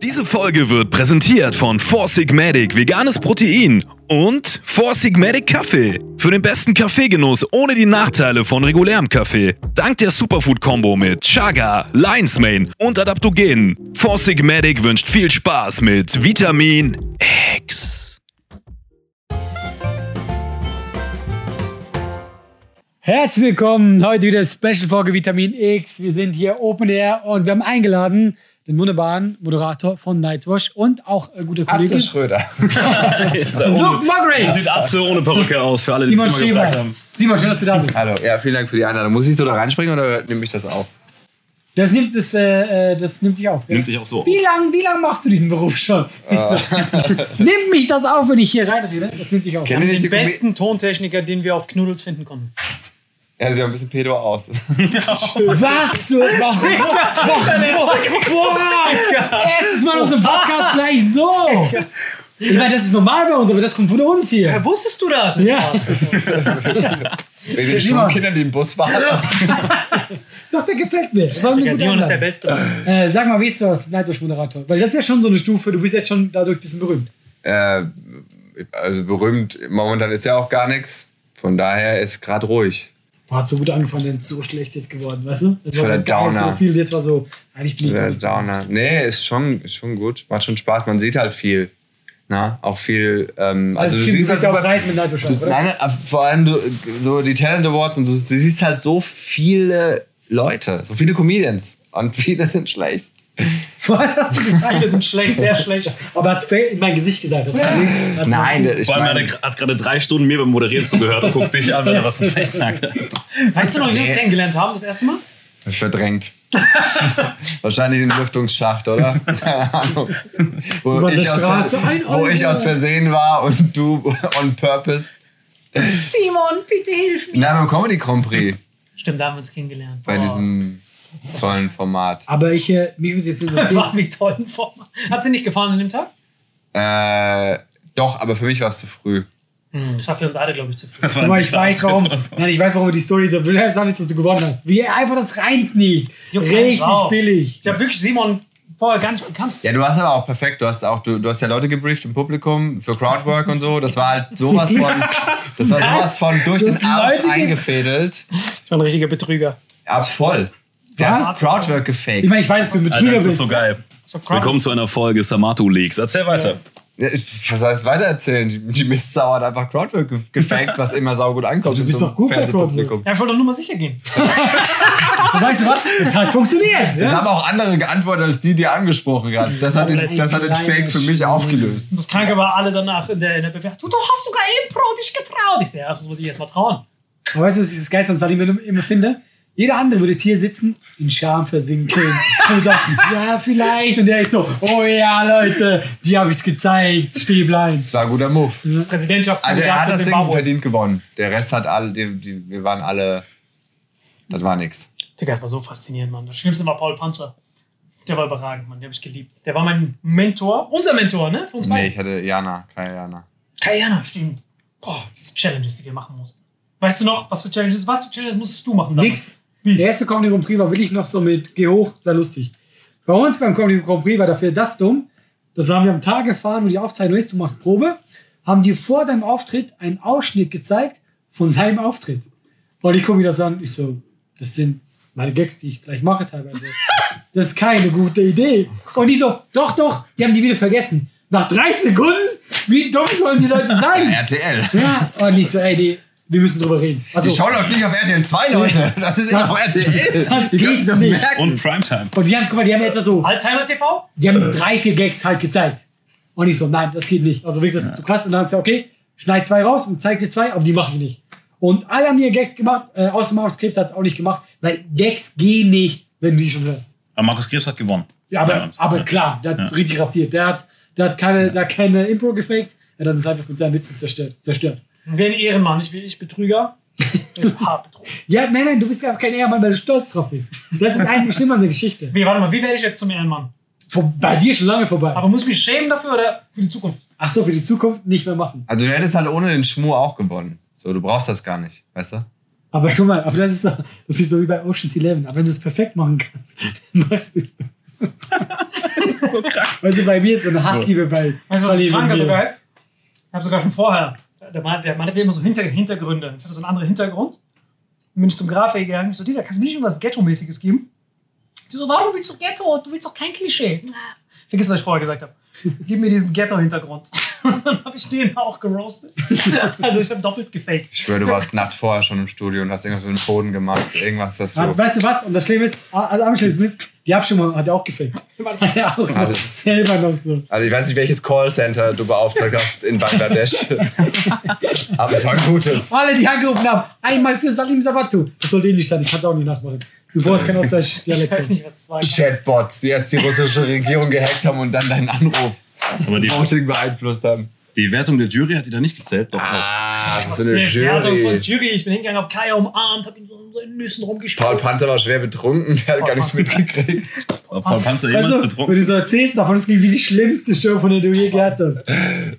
Diese Folge wird präsentiert von Four Sigmatic Veganes Protein und Four Sigmatic Kaffee. Für den besten Kaffeegenuss ohne die Nachteile von regulärem Kaffee. Dank der Superfood-Kombo mit Chaga, Lion's Mane und Adaptogenen. Four Sigmatic wünscht viel Spaß mit Vitamin X. Herzlich willkommen, heute wieder Special-Folge Vitamin X. Wir sind hier Open Air und wir haben eingeladen den wunderbaren Moderator von Nightwash und auch äh, guter Kollege Atze Schröder. Luke Margaret. Sieht Atze ohne Perücke aus, für alle, die Simon es immer gefragt haben. Simon, schön, dass du da bist. Hallo, ja, vielen Dank für die Einladung. Muss ich so da reinspringen oder nehme ich das auf? Das nimmt, das, äh, äh, das nimmt dich auf. Ja? Nimmt dich auch so. Wie lange wie lang machst du diesen Beruf schon? So, Nimm mich das auf, wenn ich hier reinrede. Das nimmt dich auf. Nicht die Den besten Tontechniker, den wir auf Knuddels finden konnten. Ja, sieht auch ein bisschen pedo aus. Was? So, warum? Erstes Mal in unserem Podcast gleich so. Ich meine, das ist normal bei uns, aber das kommt von uns hier. Wusstest du das? Ja. Wegen den Simon. Schulkindern, die im Bus fahren. Doch, der gefällt mir. Das war eine Ja, Simon ist der. Beste. Äh, sag mal, wie ist das, Nightwatch-Moderator? Weil das ist ja schon so eine Stufe, du bist jetzt schon dadurch ein bisschen berühmt. äh, also berühmt, momentan ist ja auch gar nichts. Von daher ist gerade ruhig. Boah, hat so gut angefangen, ist so schlecht jetzt geworden, weißt du? Das war so ein Downer. Profil, jetzt war so, eigentlich bin ich Der. Downer. Nee, ist schon, ist schon gut. Macht schon Spaß. Man sieht halt viel. Na, auch viel. Ähm, Also, also, du siehst halt ja auch Preis mit oder? nein, nein, vor allem du, so die Talent Awards und so, du siehst halt so viele Leute, so viele Comedians und viele sind schlecht. Was hast du gesagt? Wir sind schlecht, sehr schlecht. Aber hat's in mein Gesicht gesagt. Das das Nein, ich Vor allem, meine, er hat gerade drei Stunden mir beim Moderieren zugehört und guckt dich an, wenn er was von Flecht sagt. Weißt du noch, wie wir uns kennengelernt haben, das erste Mal? verdrängt. Wahrscheinlich den Lüftungsschacht, oder? Keine Ahnung. Wo, Über ich aus, wo ich aus Versehen war und du on purpose. Simon, bitte hilf mir. Na, beim Comedy Grand Prix. Stimmt, da haben wir uns kennengelernt. Bei Boah. diesem. Tollen Format. Aber ich, äh, mich würde jetzt interessieren. War wie tollen Format. Hat sie nicht gefallen an dem Tag? Äh, doch, aber für mich war es zu früh. Hm, das war für uns alle, glaube ich, zu viel. Das war ein Aber ich weiß, warum. so. Nein, ich weiß, warum wir die Story da will. Sagen, dass du gewonnen hast. Wie einfach das reinst nicht. juckt keine Richtig billig. Ich habe wirklich Simon vorher gar nicht gekannt. Ja, du hast aber auch perfekt. Du hast auch, du, du hast ja Leute gebrieft im Publikum für Crowdwork und so. Das war halt sowas von, das war sowas von durch Du den Arsch eingefädelt. Schon ein richtiger Betrüger. Ja, voll. Der Was? hat Crowdwork gefaked. Ich meine, ich weiß, dass du mit Alter, Betrüger das ist bist. so geil. Willkommen zu einer Folge Samato Leaks. Erzähl weiter. Ja, Was heißt weitererzählen? Die, die Mistsau hat einfach Crowdwork ge- gefaked, was immer saugut ankommt. Du bist doch gut bei Fernsehpublikum. Ja, ich wollte doch nur mal sicher gehen. Und weißt du was? Es hat funktioniert. Es haben auch andere geantwortet, als die, die er angesprochen hat. Das hat den, das hat den Fake für mich aufgelöst. Das Kranke war alle danach in der, in der Bewertung. Du hast sogar Impro dich getraut. Ich so, ja, das muss ich erst mal trauen. Aber weißt du, was ich das Geilste an Salim immer finde? Jeder andere würde jetzt hier sitzen, in Scham versinken und sagen, ja, vielleicht. Und der ist so, oh ja, Leute, die habe ich's gezeigt, Stäblein. Das war ein guter Move. Also er Präsidentschaftskandidat hat das Ding verdient gewonnen. Der Rest hat alle, die, die, wir waren alle, das war nix. Digga, das war so faszinierend, Mann. Das Schlimmste war Paul Panzer. Der war überragend, Mann. Den habe ich geliebt. Der war mein Mentor. Unser Mentor, ne? Für uns Nee, beide. ich hatte Jana, keine Jana. Kayana, stimmt. Boah, diese Challenges, die wir machen mussten. Weißt du noch, was für Challenges? Was für Challenges musstest du machen damals? Nix. Der erste Comedy Grand Prix war wirklich noch so mit Geh hoch, sei lustig. Bei uns beim Comedy Grand Prix war dafür das dumm. Das haben wir am Tag gefahren, wo die Aufzeichnung ist, du machst Probe, haben die vor deinem Auftritt einen Ausschnitt gezeigt von deinem Auftritt. Und ich gucke mir das an, ich so, das sind meine Gags, die ich gleich mache teilweise. Das ist keine gute Idee. Und die so, doch, doch, die haben die wieder vergessen. Nach drei Sekunden, wie dumm sollen die Leute sein? RTL. Ja, und ich so, ey, nee, wir müssen drüber reden. Also, Die Show läuft nicht auf RTL 2, Leute. Das ist immer Das- auf RTL. das Die können geht das nicht. merken. Und Primetime. Und die haben, guck mal, die haben etwa so, Alzheimer TV? die haben drei, vier Gags halt gezeigt. Und ich so, nein, das geht nicht. Also wirklich, das ist zu krass. Und dann haben sie gesagt, okay, schneid zwei raus und zeig dir zwei, aber die mache ich nicht. Und alle haben hier Gags gemacht, äh, außer Markus Krebs hat es auch nicht gemacht, weil Gags gehen nicht, wenn du die schon hörst. Aber Markus Krebs hat gewonnen. Ja, aber, Ja. aber klar, der hat Ja. richtig rasiert. Der hat, der hat keine, der hat keine Impro gefaked, er hat uns einfach mit seinen Witzen zerstört. zerstört. Wer ein Ehrenmann, ich will ich Betrüger. Ich bin hart betrogen. Ja, nein, nein, du bist einfach kein Ehrmann, weil du stolz drauf bist. Das ist das einzig Schlimme an der Geschichte. Wie, warte mal, wie werde ich jetzt zum Ehrenmann? Vor, bei dir schon lange vorbei. Aber muss ich mich schämen dafür oder für die Zukunft? Ach so, für die Zukunft nicht mehr machen. Also du hättest halt ohne den Schmur auch gewonnen. So, du brauchst das gar nicht, weißt du? Aber guck mal, aber das ist so, das ist so wie bei Ocean's Eleven. Aber wenn du es perfekt machen kannst, dann machst du es. Das ist so krank. Weißt du, bei mir ist so eine Hassliebe bei Weißt du, was mir. sogar ist? Ich habe sogar schon vorher, der Mann, der Mann hatte immer so Hinter Hintergründe. Ich hatte so einen anderen Hintergrund. Dann bin ich zum Grafiker gegangen. Ich so, Digga, kannst du mir nicht irgendwas Ghetto-mäßiges geben? Die so, warum willst du Ghetto? Du willst doch kein Klischee. Na, Vergiss, was ich vorher gesagt habe. Gib mir diesen Ghetto-Hintergrund. Und dann habe ich den auch geroastet. Also ich habe doppelt gefaked. Ich schwöre, du warst nachts vorher schon im Studio und hast irgendwas mit dem Boden gemacht. Irgendwas, das Ah, so. Weißt du was? Und das Schlimme ist, also am schlimmsten ist, die Abstimmung hat er auch gefaked. Das hat er auch Also- selber noch so. Also ich weiß nicht, welches Callcenter du beauftragt hast in Bangladesch. Aber es war ein gutes. Alle, die angerufen haben, einmal für Salim Sabatu. Das sollte ähnlich sein, ich kann es auch nicht nachmachen. Bevor es kein Ich Ostdeutsch-Dialekt weiß nicht, was das war. Chatbots, die erst die russische Regierung gehackt haben und dann deinen Anruf Aber die, Voting beeinflusst haben. die Wertung der Jury hat die da nicht gezählt. Doch. Ah, Was so eine für Wertung von Jury. Jury. Ich bin hingegangen, hab Kaya umarmt, hab ihn so in seinen Nüssen rumgespielt. Paul Panzer war schwer betrunken, der hat Paul gar nichts Panzer. mitgekriegt. Paul Panzer Weißt jemals du, wenn betrunken? du so erzählst davon, es klingt wie die schlimmste Show, von der du je gehört hast.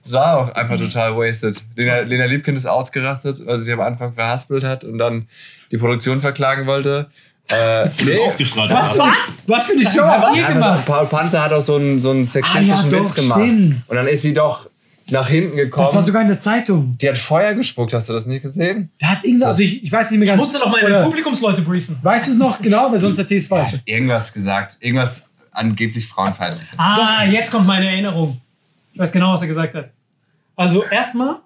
Es war auch einfach total wasted. Lena, Lena Liebkind ist ausgerastet, weil sie sich am Anfang verhaspelt hat und dann die Produktion verklagen wollte. Äh, ist ausgestrahlt. Was, was? Was für eine Show habt ihr Ja, gemacht? Paul Panzer hat auch so einen, so einen sexistischen Ah, ja, Witz doch, gemacht. stimmt. Und dann ist sie doch nach hinten gekommen. Das war sogar in der Zeitung. die hat Feuer gespuckt, hast du das nicht gesehen? Der hat irgendwas, also ich, ich weiß nicht mehr Ich ganz. musste noch meine Publikumsleute briefen. Weißt du es noch genau? Weil sonst erzählst du es falsch. Irgendwas gesagt. Irgendwas angeblich frauenfeindliches. Ah, jetzt kommt meine Erinnerung. Ich weiß genau, was er gesagt hat. Also erstmal,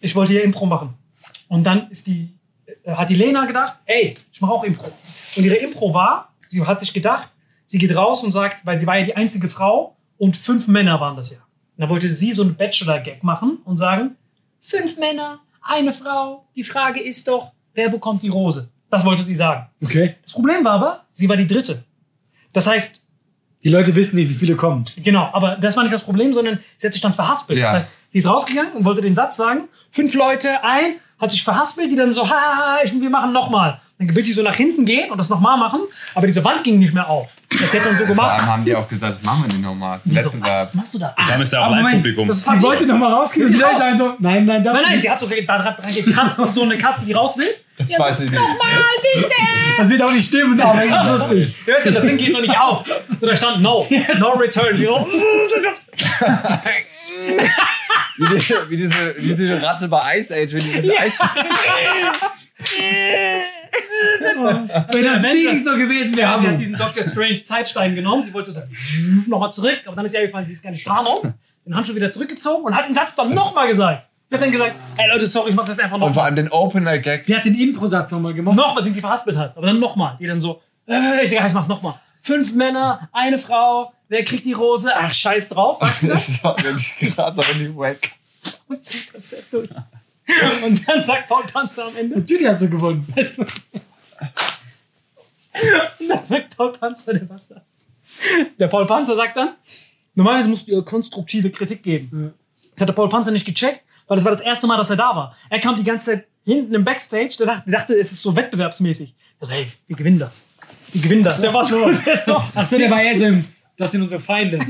ich wollte hier Impro machen. Und dann ist die, hat die Lena gedacht, ey, ich mache auch Impro. Und ihre Impro war, sie hat sich gedacht, sie geht raus und sagt, weil sie war ja die einzige Frau und fünf Männer waren das ja. Und dann wollte sie so einen Bachelor-Gag machen und sagen, fünf Männer, eine Frau, die Frage ist doch, wer bekommt die Rose? Das wollte sie sagen. Okay. Das Problem war aber, sie war die dritte. Das heißt, Die Leute wissen nicht, wie viele kommen. Genau, aber das war nicht das Problem, sondern sie hat sich dann verhaspelt. Ja. Das heißt, sie ist rausgegangen und wollte den Satz sagen, fünf Leute, ein, hat sich verhaspelt, die dann so, haha, wir machen nochmal. Dann will die so nach hinten gehen und das nochmal machen, aber diese Wand ging nicht mehr auf. Das hätte dann so Vor gemacht. allem haben die auch gesagt, das machen wir nicht nochmal. Das ein so, was, was machst du da? Dann ist ja auch Moment, Live-Publikum. das wollte noch mal rausgehen und die Leute sagen so, nein, nein, das Nein, nein, nicht. sie hat so da dran gekratzt, wie so eine Katze, die raus will. Das weiß ich nicht. Das wird auch nicht stimmen, aber es ist lustig. Du hörst ja, das Ding geht so nicht auf. So, da stand no, no return. Die so, Wie, die, wie, diese, wie diese Ratte bei Ice Age, wenn die diesen Eis. Wenn das wirklich so gewesen wäre, Ja, sie hat diesen Doctor Strange Zeitstein genommen. Sie wollte so nochmal zurück, aber dann ist ihr eingefallen, sie ist gar nicht Thanos. Den Handschuh wieder zurückgezogen und hat den Satz dann nochmal gesagt. Sie hat dann gesagt, ey Leute, sorry, ich mach das einfach Und vor nochmal. allem den Opener-Gag. Sie hat den Impro-Satz nochmal gemacht. Nochmal, den sie verhaspelt hat. Aber dann nochmal. Die dann so, äh, ich, ja, ich mach's nochmal. Fünf Männer, eine Frau, wer kriegt die Rose? Ach, scheiß drauf, sagt sie das. Gerade so richtig wack. Und zieht das Set durch. Und dann sagt Paul Panzer am Ende, Natürlich hast du gewonnen. weißt du, und dann sagt Paul Panzer, der Bastard. Der Paul Panzer sagt dann, normalerweise musst du ihr konstruktive Kritik geben. Das hat der Paul Panzer nicht gecheckt, weil das war das erste Mal, dass er da war. Er kam die ganze Zeit hinten im Backstage, der dachte, der dachte es ist so wettbewerbsmäßig. Er so, hey, wir gewinnen das. Wir gewinnen das. Der war so, der ist noch, Ach so, der war im, das sind unsere Feinde.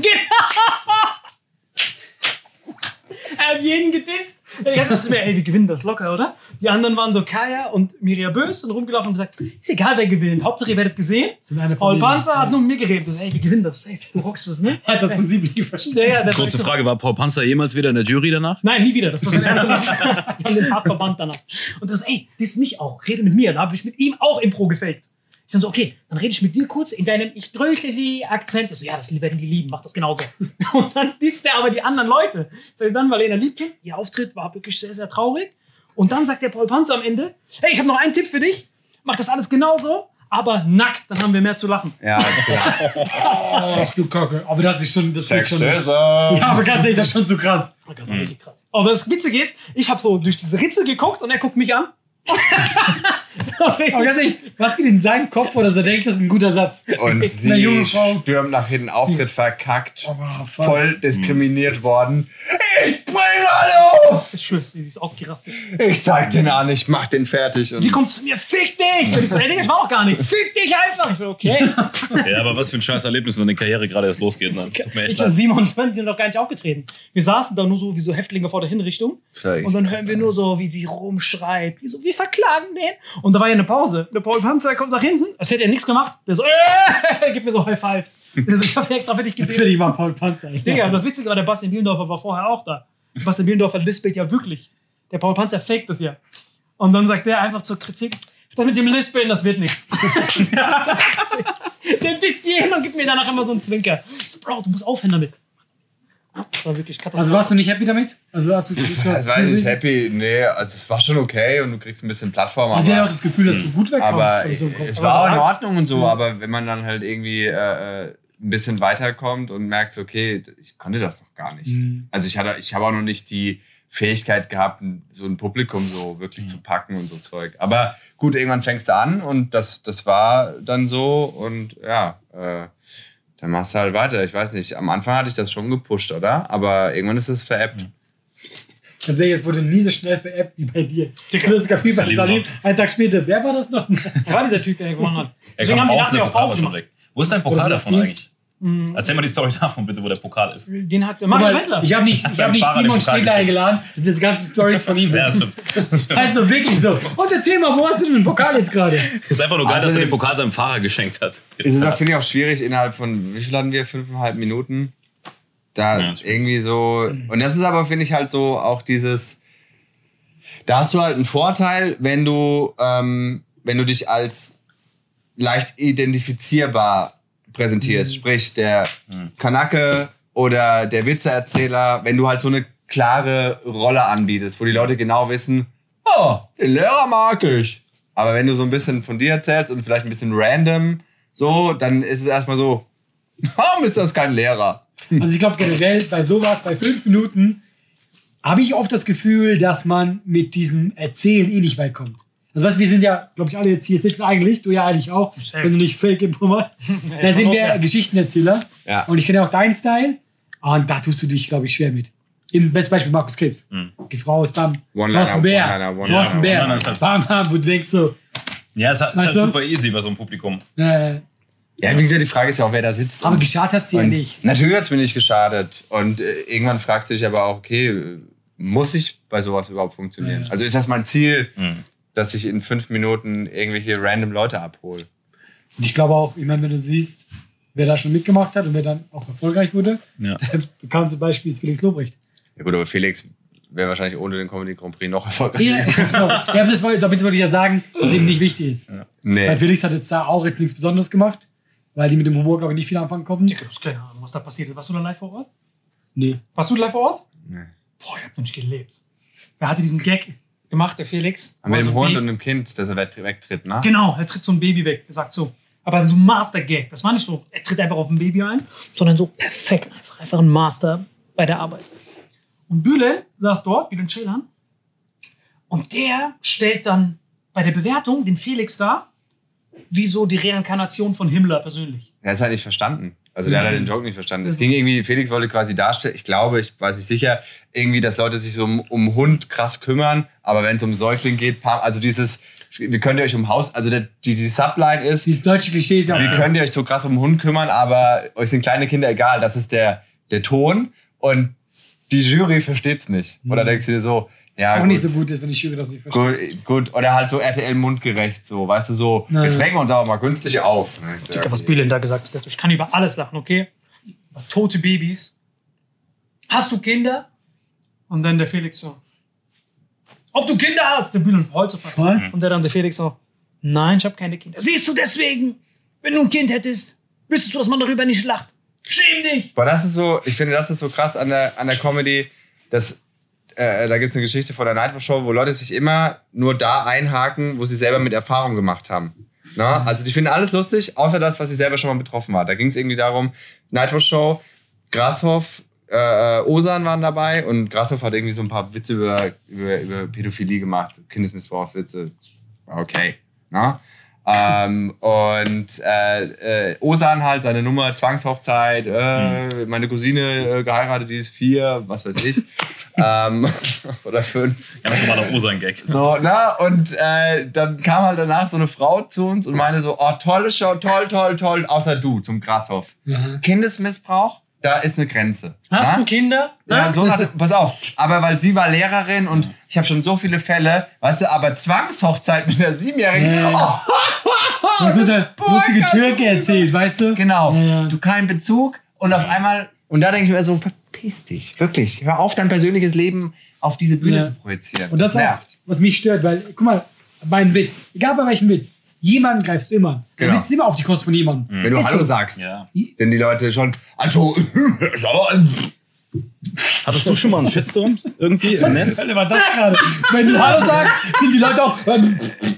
Er hat jeden gedisst. Ganze Zeit mir, ey, wir gewinnen das locker, oder? Die anderen waren so Kaya und Miria Bös und rumgelaufen und gesagt, ist egal, wer gewinnt. Hauptsache, ihr werdet gesehen. Paul. Panzer hat nur mit mir geredet. Ich so, Ey, wir gewinnen das. Safe. Du rockst das, ne? Er hat das Prinzip nicht verstanden. Ja, ja, Kurze Frage, war Paul Panzer jemals wieder in der Jury danach? Nein, nie wieder. Das war sein erster Mal. Wir haben den hart verbannt danach. Und er so, ey, das ist mich auch. Rede mit mir. Da habe ich mit ihm auch Impro gefaked. Ich dann so, okay, dann rede ich mit dir kurz in deinem ich größe sie Akzent. Ich so, ja, das werden die lieben, mach das genauso. Und dann disst er aber die anderen Leute. Das heißt dann, weil er liebt, ihr Auftritt war wirklich sehr, sehr traurig. Und dann sagt der Paul Panzer am Ende, hey, ich habe noch einen Tipp für dich. Mach das alles genauso, aber nackt, dann haben wir mehr zu lachen. Ja, klar. Ach du Kacke. Aber das ist schon, das wird schon. Ja, aber ganz ehrlich, das ist schon zu krass. Oh Gott, richtig krass. Aber das Witzige ist, ich habe so durch diese Ritze geguckt und er guckt mich an. Sorry. Aber ganz ehrlich, was geht in seinem Kopf vor, dass er denkt, das ist ein guter Satz? Und eine junge sie Frau. stürmt nach hinten, Auftritt verkackt, Oh, voll diskriminiert worden. Ich bring Hallo! Ich schwör's, sie ist ausgerastet. Ich zeig den an, ich mach den fertig. Und Sie kommt zu mir, fick dich! Und ich so, ey, Digga, ich war auch gar nicht. Fick dich einfach! Ich so, okay. Ja, aber was für ein scheiß Erlebnis, wenn deine Karriere gerade erst losgeht. Ne? Tut mir echt Ich und leid. Simon sind noch gar nicht aufgetreten. Wir saßen da nur so wie so Häftlinge vor der Hinrichtung. Und dann hören wir nur so, wie sie rumschreit. Wie so, wir verklagen den. Und da war ja eine Pause. Der Paul Panzer kommt nach hinten. Als hätte er nichts gemacht. Der so, äh, gibt mir so High Fives. Der so, ich hab's extra für dich gebeten. will ich mal Paul Panzer. ey. Digga, das Witzige war, der Bastian Bielendorfer war vorher auch da. Bastian Bielendorfer lispelt ja wirklich. Der Paul Panzer faked das ja. Und dann sagt der einfach zur Kritik, das mit dem Lispeln, das wird nichts. der disst jeden und gibt mir danach immer so einen Zwinker. So, Bro, du musst aufhören damit. Das war wirklich Also katastrophal. warst du nicht happy damit? Also hast du Das war nicht happy. Nee, also es war schon okay und du kriegst ein bisschen Plattform. Also ich hatte auch das Gefühl, dass du gut wegkommst. aber Also so Kopf. es Aber war auch in Ordnung und so, aber wenn man dann halt irgendwie äh, äh, ein bisschen weiterkommt und merkt, so, okay, ich konnte das noch gar nicht. Mhm. Also ich hatte, ich habe auch noch nicht die Fähigkeit gehabt, so ein Publikum so wirklich zu packen und so Zeug. Aber gut, irgendwann fängst du an und das, das war dann so und ja, äh, dann machst du halt weiter. Ich weiß nicht, am Anfang hatte ich das schon gepusht, oder? Aber irgendwann ist es veräppt. Ganz ehrlich, es wurde nie so schnell veräppt wie bei dir. Digga. Das gab wie bei Salim. Einen Tag später. Wer war das noch? Wer war dieser Typ, der gewonnen hat? Er Deswegen haben die nachher auch Pokal. Wo ist dein Pokal davon Team? Eigentlich? Erzähl mal die Story davon bitte, wo der Pokal ist. Den hat Mario Weil Wendler. Ich habe nicht, ich hab nicht Simon gegeben. eingeladen. Das sind jetzt ganze Stories von ihm. Ja, stimmt. Das heißt so wirklich so. Und erzähl mal, wo hast du denn den Pokal jetzt gerade? Ist einfach nur geil, dass er den Pokal seinem Fahrer geschenkt hat. Es ist auch, finde ich, auch schwierig, innerhalb von, wie viel hatten wir? Fünfeinhalb Minuten? Da Ja, ist irgendwie so. Und das ist aber, finde ich, halt so auch dieses. Da hast du halt einen Vorteil, wenn du, ähm, wenn du dich als leicht identifizierbar präsentierst. Sprich, der Kanake oder der Witzeerzähler, wenn du halt so eine klare Rolle anbietest, wo die Leute genau wissen, oh, den Lehrer mag ich. Aber wenn du so ein bisschen von dir erzählst und vielleicht ein bisschen random, so, dann ist es erstmal so, warum ist das kein Lehrer? Also ich glaube generell bei sowas, bei fünf Minuten, habe ich oft das Gefühl, dass man mit diesem Erzählen eh nicht weit kommt. Also weißt, du, wir sind ja, glaube ich, alle jetzt hier sitzen eigentlich, du ja eigentlich auch, Safe. wenn du nicht Fake Impro machst. Da sind wir ja. Geschichtenerzähler. Ja. Und ich kenne auch deinen Style. Ah, Und da tust du dich, glaube ich, schwer mit. Im besten Beispiel Markus Krebs. Gehst raus, bam. One-Liner, Thorsten Bär. One-Liner. Thorsten Ja, Bär. Bam, bam, wo du denkst so, Ja, es ist halt, halt du? super easy bei so einem Publikum. äh, Ja, wie gesagt, die Frage ist ja auch, wer da sitzt. aber geschadet hat sie ja nicht. Natürlich hat es mir nicht geschadet. Und äh, irgendwann fragst du dich aber auch, okay, muss ich bei sowas überhaupt funktionieren? Also ist das mein Ziel, dass ich in fünf Minuten irgendwelche random Leute abhole? Und ich glaube auch, ich meine, wenn du siehst, wer da schon mitgemacht hat und wer dann auch erfolgreich wurde, Ja. das bekannteste Beispiel ist Felix Lobrecht. Ja gut, aber Felix wäre wahrscheinlich ohne den Comedy Grand Prix noch erfolgreicher. Ja, genau. ja, aber das wollte, damit wollte ich ja sagen, dass es eben nicht wichtig ist. Weil Nee. Felix hat jetzt da auch jetzt nichts Besonderes gemacht, weil die mit dem Humor, glaube ich, nicht viel anfangen konnten. Du hast keine Ahnung, was da passiert ist. Warst du da live vor Ort? Nee. Warst du live vor Ort? Nee. Boah, ihr habt noch nicht gelebt. Wer hatte diesen Gag gemacht, der Felix? Mit dem Hund und dem Kind, das er weg- wegtritt, ne? Genau, er tritt so ein Baby weg. Der sagt so, aber so ein Master-Gag. Das war nicht so, er tritt einfach auf ein Baby ein, sondern so perfekt einfach. Einfach ein Master bei der Arbeit. Und Bülent saß dort, Bülent Ceylan. Und der stellt dann bei der Bewertung den Felix dar, wie so die Reinkarnation von Himmler persönlich. Er ist halt nicht verstanden. Also der hat halt den Joke nicht verstanden. Es ging irgendwie, Felix wollte quasi darstellen, ich glaube, ich weiß nicht sicher, irgendwie, dass Leute sich so um, um Hund krass kümmern, aber wenn es um Säugling geht, also dieses, wie könnt ihr euch um Haus, also der, die, die Subline ist, Dieses deutsche Klischee ist ja wie könnt ihr euch so krass um Hund kümmern, aber euch sind kleine Kinder egal, das ist der, der Ton und die Jury versteht's nicht. Oder denkst du dir so, ja, auch gut, nicht so gut ist, wenn ich Jury das nicht verstehe. Gut, gut, oder halt so RTL mundgerecht, so, weißt du, so, Nein. jetzt regen wir uns aber mal günstig auf. Ich so, Digga, was. Bülent da gesagt hat. Ich kann über alles lachen, okay? Über tote Babys. Hast du Kinder? Und dann der Felix so. Ob du Kinder hast? Der Bülent freut so fast. Was? Und der dann der Felix so. Nein, ich habe keine Kinder. Siehst du deswegen, wenn du ein Kind hättest, wüsstest du, dass man darüber nicht lacht. Schäm dich! Boah, das ist so, ich finde, das ist so krass an der, an der Comedy, dass äh, da gibt es eine Geschichte von der Nightwatch Show, wo Leute sich immer nur da einhaken, wo sie selber mit Erfahrung gemacht haben. Na? Also die finden alles lustig, außer das, was sie selber schon mal betroffen war. Da ging es irgendwie darum, Nightwatch Show, Grashoff, äh, Osan waren dabei und Grashoff hat irgendwie so ein paar Witze über, über, über Pädophilie gemacht, Kindesmissbrauchswitze. Okay. Na? Ähm, und äh, äh, Osan halt seine Nummer, Zwangshochzeit, äh, meine Cousine äh, geheiratet, die ist vier, was weiß ich. ähm, oder fünf. Ganz normaler Osan-Gag. So, na, und äh, dann kam halt danach so eine Frau zu uns und meinte so, oh, tolle Show, toll, toll, toll, außer du zum Grashoff. Kindesmissbrauch, da ist eine Grenze. Hast na? du Kinder? Ja, so nach, pass auf, aber weil sie war Lehrerin und ich habe schon so viele Fälle, weißt du, aber Zwangshochzeit mit einer Siebenjährigen, Ja, ja. oh, Was hat der lustige Türke erzählt, weißt du? genau, Ja, ja. du keinen Bezug und auf einmal, und da denke ich mir so, verpiss dich, wirklich, hör auf, dein persönliches Leben auf diese Bühne Ja. zu projizieren. Und das, auch, nervt. was mich stört, weil, guck mal, mein Witz, egal bei welchem Witz, jemanden greifst du immer. Der Genau. Witz ist immer auf die Kosten von jemandem. Wenn du Ist Hallo so. sagst, Ja. sind die Leute schon, also, ist Hattest du schon mal einen Shitstorm irgendwie im Netz? Was war das gerade? Wenn du Hallo sagst, sind die Leute auch.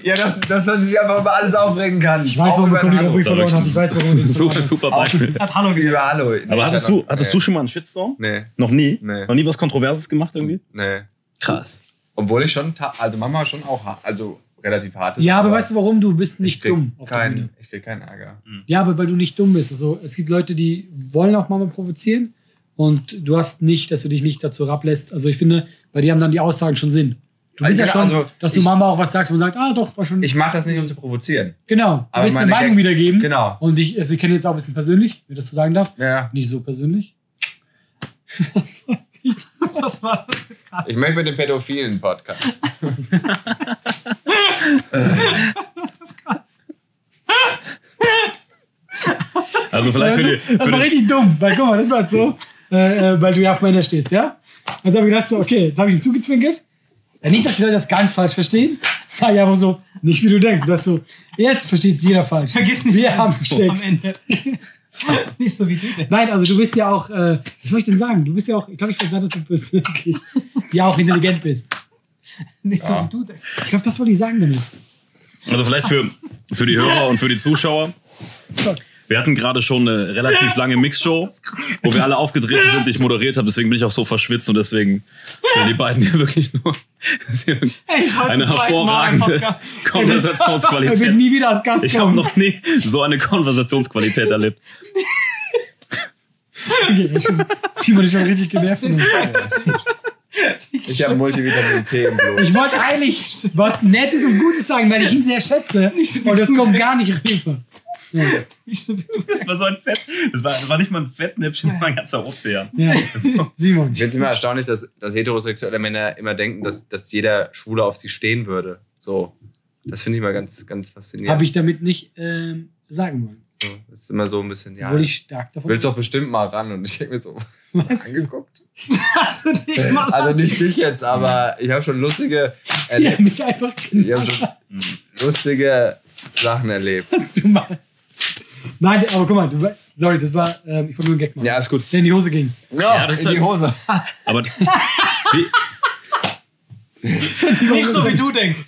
Ja, dass, dass man sich einfach über alles aufregen kann. Ich weiß, warum wir Conny Rubrik verloren haben. Ich weiß, warum wir das Super, super Beispiel. Hat Hallo gesagt. Über Hallo. Aber hattest du, hattest du schon mal einen Shitstorm? Nee, Noch nie? Nee. Noch nie was Kontroverses gemacht irgendwie? nee. Krass. Obwohl ich schon, also Mama schon auch, also relativ hart ist. Ja, aber weißt du warum? Du bist ich nicht krieg dumm. auf der Bühne. Kein, ich krieg keinen Ärger. Ja, aber weil du nicht dumm bist. Also, es gibt Leute, die wollen auch mal provozieren und du hast nicht, dass du dich nicht dazu herablässt. Also, ich finde, bei dir haben dann die Aussagen schon Sinn. Du Also, willst ja genau, schon, also, dass du ich- Mama auch was sagst und sagt, ah, doch, war schon. Ich mache das nicht, um zu provozieren. genau, du aber willst eine Meinung Gags- wiedergeben. genau. Und ich, also ich kenne jetzt auch ein bisschen persönlich, wenn ich das so sagen darf. Ja. Nicht so persönlich. Was war das jetzt gerade? Ich möchte mit dem pädophilen Podcast. Also vielleicht für die, Das für war die, richtig dumm, weil guck mal, das war jetzt so, äh, äh, weil du ja auf Männer stehst, ja? Also habe ich gedacht so, okay, jetzt habe ich ihm zugezwinkert. Ja, nicht, dass die Leute das ganz falsch verstehen. Sag ich einfach so, nicht wie du denkst. Das so, jetzt versteht es jeder falsch. Vergiss nicht, wir das haben es so am. Ende. nicht so wie du denkst. Nein, also du bist ja auch, äh, was soll ich denn sagen? Du bist ja auch, ich glaube, ich würde sagen, dass du bist, okay, ja auch intelligent bist. Nicht so wie du denkst. Ich glaube, das wollte ich sagen damit. also vielleicht für, für die Hörer und für die Zuschauer. Wir hatten gerade schon eine relativ lange Mixshow, wo wir alle aufgetreten sind, die ich moderiert habe. Deswegen bin ich auch so verschwitzt und deswegen stellen die beiden hier wirklich nur wirklich Ey, ich eine hervorragende. Er Konversationsqualität. nie wieder als Gast Ich habe noch nie so eine Konversationsqualität erlebt. Okay, Simon ist schon richtig genervt. Ich habe Multivitamin-T im Blut. Ich wollte eigentlich was Nettes und Gutes sagen, weil ich ihn sehr schätze. Und das kommt gar nicht rüber. Das war so ein Fett. Das war, das war nicht mal ein Fettnäpfchen, das war ein ganzer Ozean. Ja. Simon. Ich finde es immer erstaunlich, dass, dass heterosexuelle Männer immer denken, dass, dass jeder Schwule auf sie stehen würde. So. Das finde ich mal ganz, ganz faszinierend. Habe ich damit nicht ähm, sagen wollen. So, Das ist immer so ein bisschen, ja. Obwohl ich stark davon willst doch bestimmt mal ran. Und ich denke mir so, Was? angeguckt. Hast du nicht mal. Also nicht dich jetzt, aber ich habe schon lustige, Ja, erlebt. mich einfach ich habe schon lustige Sachen erlebt. Hast du mal. Nein, aber guck mal, du, sorry, das war, ähm, ich wollte nur einen Gag machen. Ja, ist gut. Der in die Hose ging. Ja, das ist in die halt- Hose. Aber wie, Nicht so wie du denkst.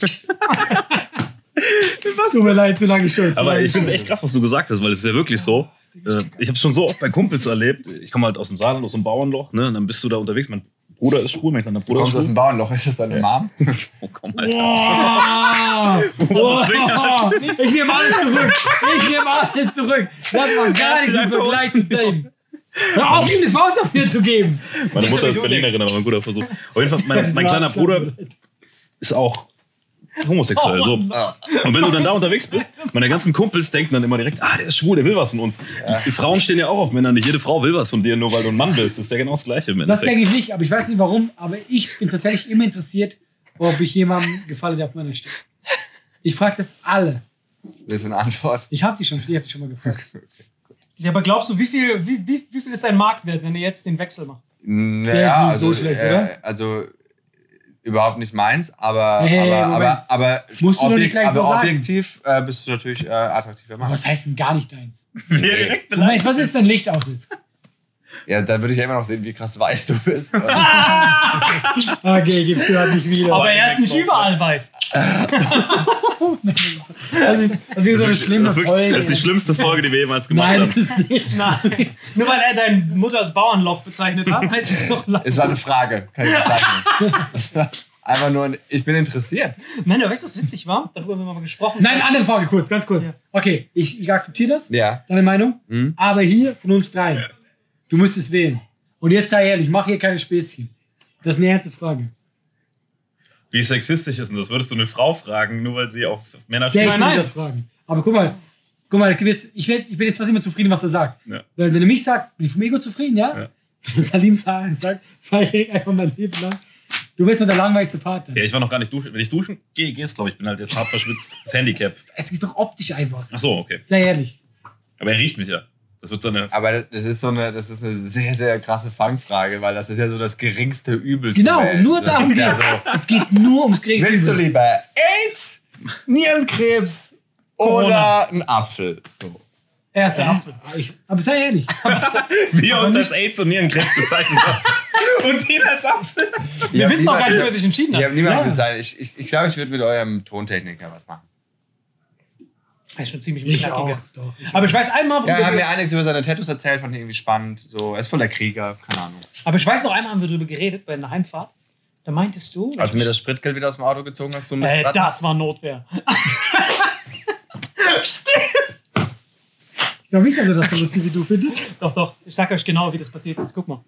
Tut mir leid, zu lange Schuld. aber ich finde es echt krass, was du gesagt hast, weil es ist ja wirklich so. Äh, Ich habe es schon so oft bei Kumpels erlebt. Ich komme halt aus dem Saarland, aus dem Bauernloch, ne? Und dann bist du da unterwegs. Mein Bruder ist schwul, mein kleiner Du Bruder ist kommst aus schwul. dem Bauernloch, ist das deine Mom? Oh, komm, Alter. Wow. Wow. Ich nehme alles zurück. Ich nehme alles zurück. Das war gar nicht im Vergleich zu dem. Hör auf, ihm eine Faust auf mir zu geben. Meine Mutter ist Berlinerin, aber ein guter Versuch. Auf jeden Fall, mein, mein kleiner Bruder ist auch homosexuell. So. Und wenn du dann da unterwegs bist, meine ganzen Kumpels denken dann immer direkt, ah, der ist schwul, der will was von uns. Die Frauen stehen ja auch auf Männer. Nicht jede Frau will was von dir, nur weil du ein Mann bist. Das ist ja genau das Gleiche. Im Das denke ich nicht, aber ich weiß nicht warum. Aber ich bin tatsächlich immer interessiert, ob ich jemandem gefalle, der auf meiner steht. Ich frage das alle. Das ist eine Antwort. Ich habe die schon, ich habe die schon mal gefragt. Ja, aber glaubst du, wie viel, wie, wie, wie viel ist dein Marktwert, wenn ihr jetzt den Wechsel macht? Naja, ist nicht so schlecht, äh, oder? Also überhaupt nicht meins, aber, Hey, aber, aber, aber, Musst du doch nicht gleich aber so sagen. objektiv äh, bist du natürlich äh, attraktiver Mann. Was heißt denn gar nicht deins? Direkt Moment, was ist, wenn Licht aus ist? Ja, dann würde ich ja immer noch sehen, wie krass weiß du bist. Okay, gibst du halt nicht wieder. Aber er ist nicht überall weiß. Das ist, das ist so eine schlimme Das ist, wirklich, Folge. das ist die schlimmste Folge, die wir jemals gemacht Nein, haben. das ist nicht. Nein. Nur weil er deine Mutter als Bauernloch bezeichnet hat, heißt es doch leicht. es war eine Frage, keine Bezeichnung. Das war Einfach nur, ein, ich bin interessiert. Männer, weißt du, was witzig war? Darüber haben wir mal gesprochen. Nein, andere Frage, kurz, ganz kurz. Ja. Okay, ich, ich akzeptiere das, Ja. deine Meinung. Mhm. Aber hier von uns drei, du müsstest wählen. Und jetzt sei ehrlich, mach hier keine Späßchen. Das ist eine ernste Frage. Wie sexistisch ist denn das? Würdest du eine Frau fragen, nur weil sie auf Männer steht? Nein, nein. das fragen. Aber guck mal, guck mal, ich bin jetzt, ich, werd, ich bin jetzt fast immer zufrieden, was er sagt. Ja. Weil wenn er mich sagt, bin ich vom Ego zufrieden, ja? Ja. Wenn Salim sa- sagt, feiere ich einfach mein Leben lang. Du bist nur der langweiligste Part. Ja, ich war noch gar nicht duschen. Wenn ich duschen gehe, geht's, glaube ich. bin halt jetzt hart verschwitzt. Das Handicap. Es ist doch optisch einfach. Ach so, okay. Sehr ehrlich. Aber er riecht mich ja. Das wird so eine. Aber das ist so eine, das ist eine sehr, sehr krasse Fangfrage, weil das ist ja so das geringste Übel. Genau, nur Das darum geht's. so. Es geht nur ums geringste Willst du lieber AIDS, Nierenkrebs oder einen Apfel? So. Er ist der Apfel. Aber ich- Aber sei ehrlich. Wie er uns als AIDS und Nierenkrebs bezeichnet hat. und ihn als Apfel. Wir wissen auch gar nicht, wer sich entschieden Ich hat. habe niemanden Ja. gesagt. Ich, ich, ich glaube, ich würde mit eurem Tontechniker was machen. Er ist schon ziemlich Ich knackiger. auch, doch. Aber ich weiß einmal, worüber Ja, er hat wir, mir einiges über seine Tattoos erzählt, fand ich irgendwie spannend. So, er ist voll der Krieger, keine Ahnung. aber ich weiß noch einmal haben wir darüber geredet bei einer Heimfahrt. Da meintest du, Als du mir das Spritgeld wieder aus dem Auto gezogen hast, du äh, das war Notwehr. Ich glaube nicht, dass er das so lustig wie du findest. Doch, doch. Ich sag euch genau, wie das passiert ist. Guck mal.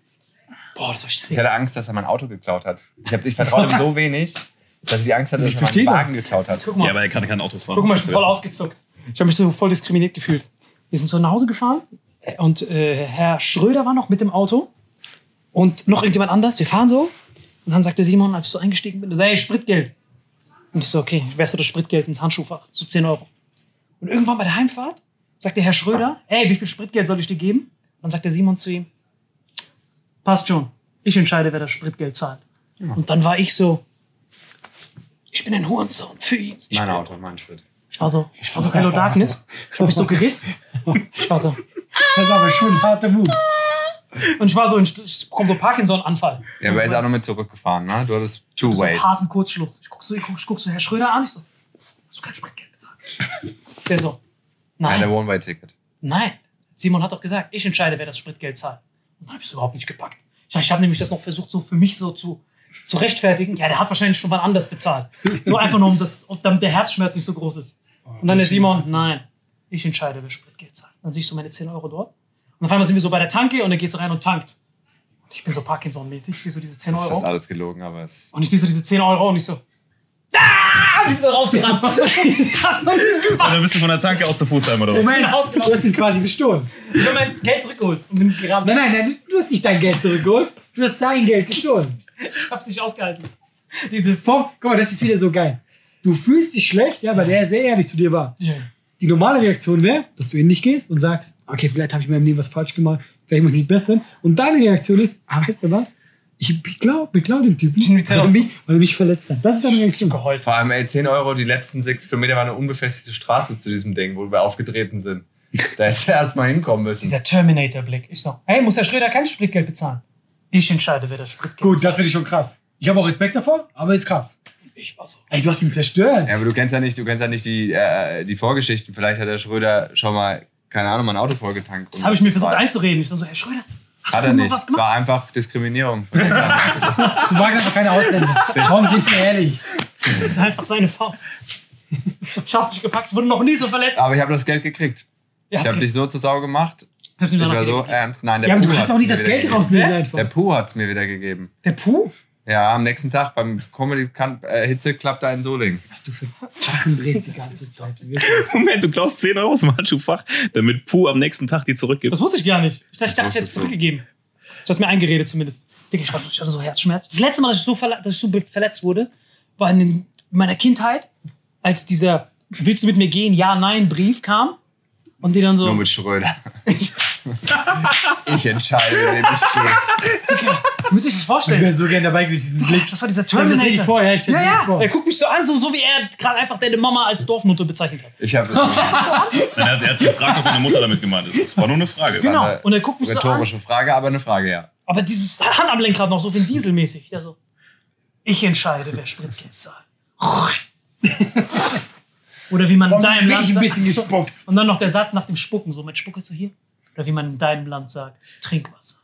Boah, das war Ich sehr. hatte Angst, dass er mein Auto geklaut hat. Ich, hab, ich vertraue ihm so wenig, dass ich Angst hatte, dass Ich er meinen Wagen das. geklaut hat. Guck mal. Ja, aber er kann kein Auto fahren. Guck mal, ich bin voll ausgezuckt. Ich habe mich so voll diskriminiert gefühlt. Wir sind so nach Hause gefahren und äh, Herr Schröder war noch mit dem Auto und noch irgendjemand anders. Wir fahren so und dann sagte Simon, als ich so eingestiegen bin, hey, Spritgeld. Und ich so, okay, ich werfe so das Spritgeld ins Handschuhfach, so 10 Euro. Und irgendwann bei der Heimfahrt sagte Herr Schröder, hey, wie viel Spritgeld soll ich dir geben? Und dann sagte Simon zu ihm, passt schon, ich entscheide, wer das Spritgeld zahlt. Und dann war ich so, ich bin ein Hurensohn für ihn. Mein Auto, mein Schritt. Ich war so, ich war so Hello Darkness. Ich habe mich so geritzt. Ich war so, Das ist aber schon ein harter Move. und ich war so, in, ich bekomme so Parkinson-Anfall. Ja, aber er ist auch noch mit zurückgefahren, ne? Du hattest two So einen ways. harten Kurzschluss. Ich guck so, ich guck, ich guck so Herr Schröder an. Ich so, hast du kein Spritgeld bezahlt? Der so, nein, One-Way-Ticket. nein. Simon hat doch gesagt, ich entscheide, wer das Spritgeld zahlt. Und dann habe ich es überhaupt nicht gepackt. Ich, ich habe nämlich das noch versucht, so für mich so zu, zu rechtfertigen. Ja, der hat wahrscheinlich schon wann anders bezahlt. So einfach nur, um das, damit der Herzschmerz nicht so groß ist. Und dann der Simon, nein, ich entscheide, wer Spritgeld zahlt. Dann sehe ich so meine 10 Euro dort. Und auf einmal sind wir so bei der Tanke und er geht so rein und tankt. Ich bin so Parkinson-mäßig. Ich sehe so diese 10 Das ist Euro. alles gelogen, aber es. Und ich sehe so diese 10 Euro und ich so. Ah! Ich bin so rausgerannt. ich hab's noch nicht Und gemacht. dann bist du von der Tanke aus der Fußheim oder was? Moment, du hast ihn quasi gestohlen. Ich habe mein Geld zurückgeholt und bin gerannt. Nein, nein, nein, du hast nicht dein Geld zurückgeholt. Du hast sein Geld gestohlen. Ich hab's nicht ausgehalten. Dieses. Tom, guck mal, das ist wieder so geil. Du fühlst dich schlecht, ja, weil er sehr ehrlich zu dir war. Ja. Die normale Reaktion wäre, dass du in dich gehst und sagst, okay, vielleicht habe ich in meinem Leben was falsch gemacht, vielleicht muss ich mich bessern. Und deine Reaktion ist, ah, weißt du was? Ich beklau, beklau den Typen, weil er, mich, weil er mich verletzt hat. Das ist deine Reaktion. Geheult. Vor allem, ey, 10 Euro, die letzten 6 Kilometer war eine unbefestigte Straße zu diesem Ding, wo wir aufgetreten sind. Da ist er erstmal hinkommen müssen. Dieser Terminator-Blick. Ich so, hey, muss der Schröder kein Spritgeld bezahlen? Ich entscheide, wer das Spritgeld Gut, das finde ich schon krass. Ich habe auch Respekt davor, aber ist krass. Ich war so. Ey, du hast ihn zerstört. Ja, aber du kennst ja nicht, du kennst ja nicht die, äh, die Vorgeschichten. Vielleicht hat der Schröder schon mal, keine Ahnung, mal ein Auto vollgetankt. Das habe ich mir versucht einzureden. Ich so, Herr Schröder, hast Hat er nicht. Es war einfach Diskriminierung. Du magst einfach keine Ausländer. Warum sind wir ehrlich? Einfach seine Faust. Ich hab's nicht gepackt. Ich wurde noch nie so verletzt. Aber ich habe das Geld gekriegt. Ja, Ich habe dich so zur Sau gemacht. Ich war so gegeben. ernst. Nein, der Ja, aber du Puh kannst hat's auch nicht das Geld rausnehmen einfach. Der Puh hat es mir wieder gegeben. Der Puh? Ja, am nächsten Tag beim Comedy äh, Hitze klappt da in Solingen. Was du für Sachen drehst die ganze Zeit. Moment, du klaust 10 Euro aus dem Handschuhfach, damit Puh am nächsten Tag die zurückgibt. Das wusste ich gar nicht. Ich dachte, ich, dachte, ich hätte es zurückgegeben. Du hast mir eingeredet zumindest. Digga, ich, hatte so Herzschmerz. Das letzte Mal, dass ich so, verle dass ich so verletzt wurde, war in den- meiner Kindheit, als dieser Willst du mit mir gehen? Ja-Nein-Brief kam. Und die dann so. Nur mit Schröder. ich entscheide, wem ich gehe. Müsst ihr euch das Ich vorstellen? wäre so gerne dabei gewesen, diesen Blick. Das war dieser Terminator. vor, ja, ich Ja, ja. vor. Er guckt mich so an, so, so wie er gerade einfach deine Mama als Dorfmutter bezeichnet hat. Ich habe Nein, er, hat, er hat gefragt, ob deine Mutter damit gemeint ist. Das war nur eine Frage. Genau. eine Und er guckt mich so an. rhetorische Frage, aber eine Frage, ja. Aber dieses Hand am Lenkrad noch so wie ein Dieselmäßig. Der so, ich entscheide, wer Spritgeld zahlt. Oder wie man deinem bin Land ich ein bisschen gespuckt? Und dann noch der Satz nach dem Spucken, so mit Spucke so hier. Oder wie man in deinem Land sagt, Trinkwasser.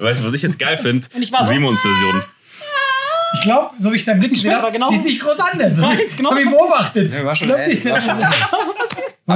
Weißt du, was ich jetzt geil finde? Simons Version. Ich glaube, so wie ich seinen Blick gesehen aber habe, genau- die ist nicht groß anders. Nein, genau Hab ich was- beobachtet. Ja, war schon Ich glaub, ähnlich, war schon? Und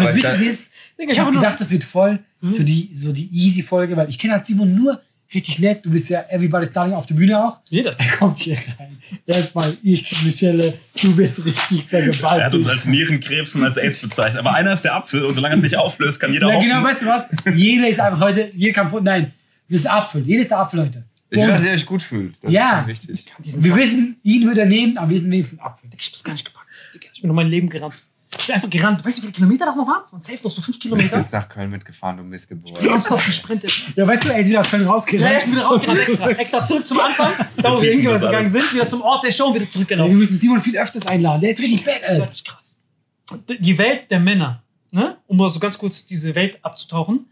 das Aber Witzige ist, ich habe nur- gedacht, das wird voll so die, so die easy Folge, weil ich kenne halt Simon nur richtig nett. Du bist ja Everybody's Darling auf der Bühne auch. Jeder. Er kommt hier rein. Erstmal, ich bin Michelle, du bist richtig Er hat uns vergewaltigt. als Nierenkrebs und als AIDS bezeichnet. Aber einer ist der Apfel und solange es nicht auflöst, kann jeder Ja, hoffen. genau, weißt du was? Jeder ist einfach heute, jeder kann, nein, das ist Apfel. Jeder ist der Apfel heute. Ich will, dass ihr euch gut fühlt. Das Ja. ist wichtig. Wir wissen, ihn würde er nehmen, aber wir sind wenigstens ein Apfel. Ich hab's gar nicht gepackt. Ich bin nur mein Leben gerannt. Ich bin einfach gerannt. Weißt du, wie viele Kilometer das noch waren? Es waren safe noch so fünf Du Kilometer. bist nach Köln mitgefahren, du Missgeburt. Nonstop gesprintet. Ja, weißt du, er ist wieder aus Köln rausgerannt. Ja, ich bin wieder rausgerannt extra. Extra zurück zum Anfang, da wo wir das hingegangen sind, wieder zum Ort der Show und wieder Ja, zurückgelaufen. wir müssen Simon viel öfters einladen. Der ist richtig Das badass. ist krass. Die Welt der Männer, ne? um mal so ganz kurz diese Welt abzutauchen.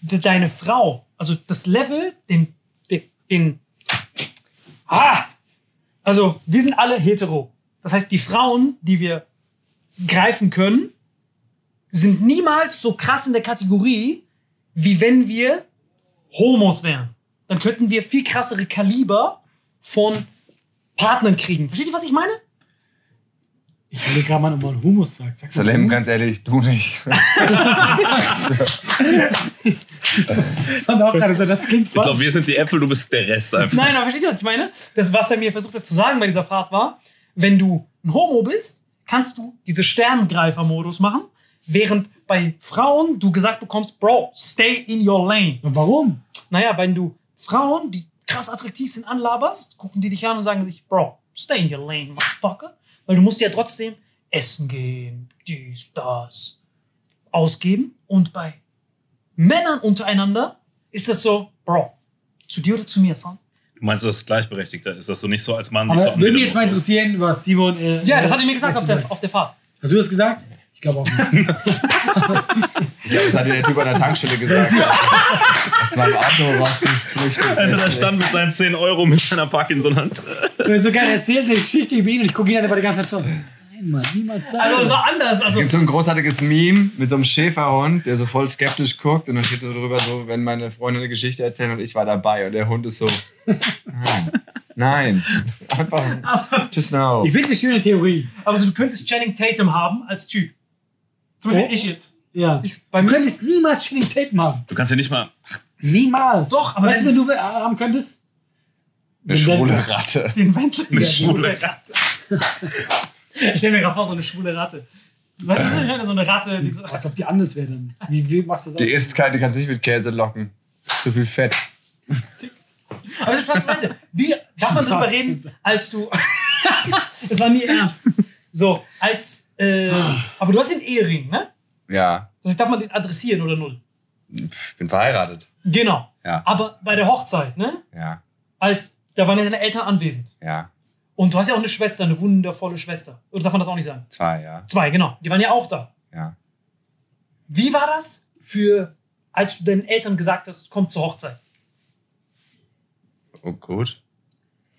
De- Deine Frau, also das Level, den, den, den ah! Also, wir sind alle hetero. Das heißt, die Frauen, die wir greifen können, sind niemals so krass in der Kategorie, wie wenn wir Homos wären. Dann könnten wir viel krassere Kaliber von Partnern kriegen. Versteht ihr, was ich meine? Ich will gerade mal nochmal Humus sagen. Sag Salem, Hummus. ganz ehrlich, du nicht. Ich fand auch gerade so, das klingt Ich voll. glaube, wir sind die Äpfel, du bist der Rest einfach. Nein, aber versteht ihr, was ich meine? Das, was er mir versucht hat zu sagen bei dieser Fahrt war, wenn du ein Homo bist, kannst du diese Sterngreifer-Modus machen, während bei Frauen du gesagt bekommst, Bro, stay in your lane. Und warum? Naja, wenn du Frauen, die krass attraktiv sind, anlaberst, gucken die dich an und sagen sich, Bro, stay in your lane, motherfucker. Weil du musst ja trotzdem essen gehen, dies, das, ausgeben. Und bei Männern untereinander ist das so, Bro, zu dir oder zu mir, Son? Du meinst, das ist gleichberechtigter ist, dass du nicht so als Mann dich so würde mich jetzt mal interessieren, was Simon. Äh, Ja, das hat er mir gesagt äh, auf der, auf der Fahrt. Hast du das gesagt? Ich glaube auch nicht. Ich glaube, das hat dir der Typ an der Tankstelle gesagt. Aus meinem Auto rausgeflüchtet. Also da ist. stand mit seinen 10 Euro mit seiner Parkinson-Hand. Du hast so geil erzählt eine Geschichte über ihn und ich gucke ihn aber die ganze Zeit so. Nein, Mann, niemand sagt. Also es war anders. Es Also, gibt so ein großartiges Meme mit so einem Schäferhund, der so voll skeptisch guckt und dann steht so drüber so, wenn meine Freundin eine Geschichte erzählt und ich war dabei und der Hund ist so, nein, nein, einfach, just now. ich finde eine schöne Theorie. aber so, du könntest Channing Tatum haben als Typ. Zum Beispiel Oh. ich jetzt. Ja. Ich, bei Du mir könntest niemals Channing Tatum haben. Du kannst ja nicht mal. Niemals. Doch, aber weißt du, wenn- du haben könntest? Eine schwule Ratte. Den Wendel. Eine schwule Ratte. Ich stelle mir gerade vor, so eine schwule Ratte. Weißt du, was ich meine? so eine Ratte, die so. Was ob die anders wäre dann? Wie, wie machst du das? Die isst keine, die kann sich mit Käse locken. Zu viel Fett. Aber das Spaß beiseite. Wie darf man drüber reden, als du. Es war nie ernst. So, als. Äh, aber du hast den Ehering, ne? Ja. Das heißt, darf man den adressieren oder null? Ich bin verheiratet. Genau. Ja. Aber bei der Hochzeit, ne? Ja. Als. Da waren ja deine Eltern anwesend. Ja. Und du hast ja auch eine Schwester, eine wundervolle Schwester. Oder darf man das auch nicht sagen? Zwei, ja. Zwei, genau. Die waren ja auch da. Ja. Wie war das für, als du deinen Eltern gesagt hast, komm zur Hochzeit? Oh, gut.